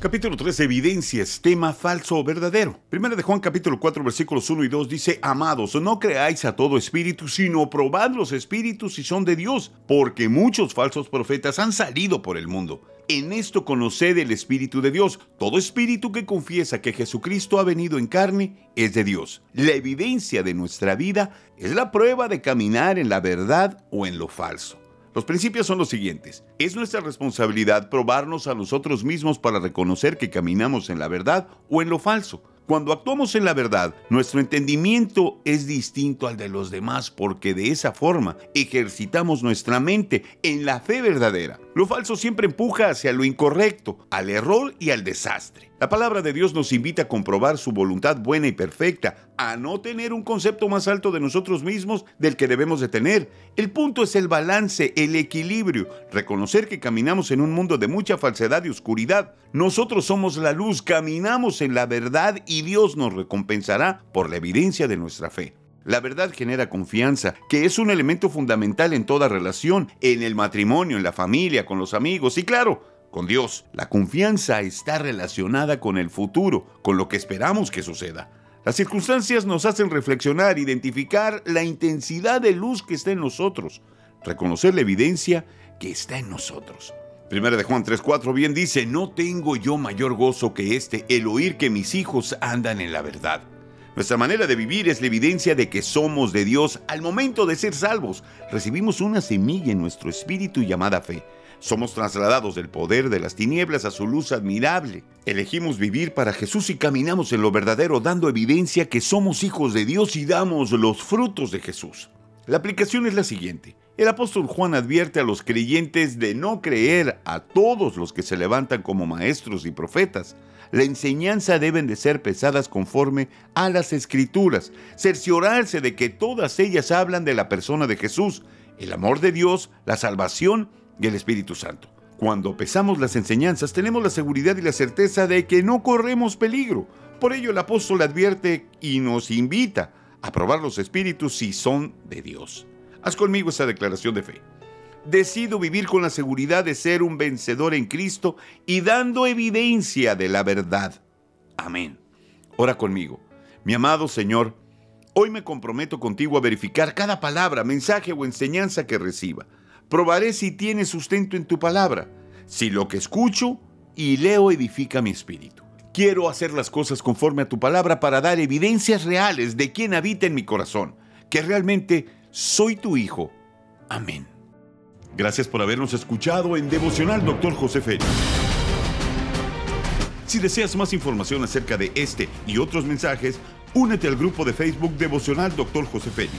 Capítulo 3, evidencias, tema falso o verdadero. Primera de Juan capítulo 4 versículos 1 y 2 dice, Amados, no creáis a todo espíritu, sino probad los espíritus si son de Dios, porque muchos falsos profetas han salido por el mundo. En esto conoced el Espíritu de Dios. Todo espíritu que confiesa que Jesucristo ha venido en carne es de Dios. La evidencia de nuestra vida es la prueba de caminar en la verdad o en lo falso. Los principios son los siguientes. Es nuestra responsabilidad probarnos a nosotros mismos para reconocer que caminamos en la verdad o en lo falso. Cuando actuamos en la verdad, nuestro entendimiento es distinto al de los demás porque de esa forma ejercitamos nuestra mente en la fe verdadera. Lo falso siempre empuja hacia lo incorrecto, al error y al desastre. La palabra de Dios nos invita a comprobar su voluntad buena y perfecta, a no tener un concepto más alto de nosotros mismos del que debemos de tener. El punto es el balance, el equilibrio, reconocer que caminamos en un mundo de mucha falsedad y oscuridad. Nosotros somos la luz, caminamos en la verdad y Dios nos recompensará por la evidencia de nuestra fe. La verdad genera confianza, que es un elemento fundamental en toda relación, en el matrimonio, en la familia, con los amigos y claro, con Dios. La confianza está relacionada con el futuro, con lo que esperamos que suceda. Las circunstancias nos hacen reflexionar, identificar la intensidad de luz que está en nosotros, reconocer la evidencia que está en nosotros. Primera de Juan 3:4 bien dice, no tengo yo mayor gozo que este, el oír que mis hijos andan en la verdad. Nuestra manera de vivir es la evidencia de que somos de Dios al momento de ser salvos. Recibimos una semilla en nuestro espíritu llamada fe. Somos trasladados del poder de las tinieblas a su luz admirable. Elegimos vivir para Jesús y caminamos en lo verdadero, dando evidencia que somos hijos de Dios y damos los frutos de Jesús. La aplicación es la siguiente. El apóstol Juan advierte a los creyentes de no creer a todos los que se levantan como maestros y profetas. La enseñanza deben de ser pesadas conforme a las escrituras, cerciorarse de que todas ellas hablan de la persona de Jesús, el amor de Dios, la salvación y el Espíritu Santo. Cuando pesamos las enseñanzas tenemos la seguridad y la certeza de que no corremos peligro. Por ello el apóstol advierte y nos invita a probar los espíritus si son de Dios. Haz conmigo esa declaración de fe. Decido vivir con la seguridad de ser un vencedor en Cristo y dando evidencia de la verdad. Amén. Ora conmigo. Mi amado Señor, hoy me comprometo contigo a verificar cada palabra, mensaje o enseñanza que reciba Probaré si tiene sustento en tu palabra, si lo que escucho y leo edifica mi espíritu. Quiero hacer las cosas conforme a tu palabra para dar evidencias reales de quién habita en mi corazón, que realmente soy tu hijo. Amén. Gracias por habernos escuchado en Devocional Dr. José Félix. Si deseas más información acerca de este y otros mensajes, únete al grupo de Facebook Devocional Dr. José Félix.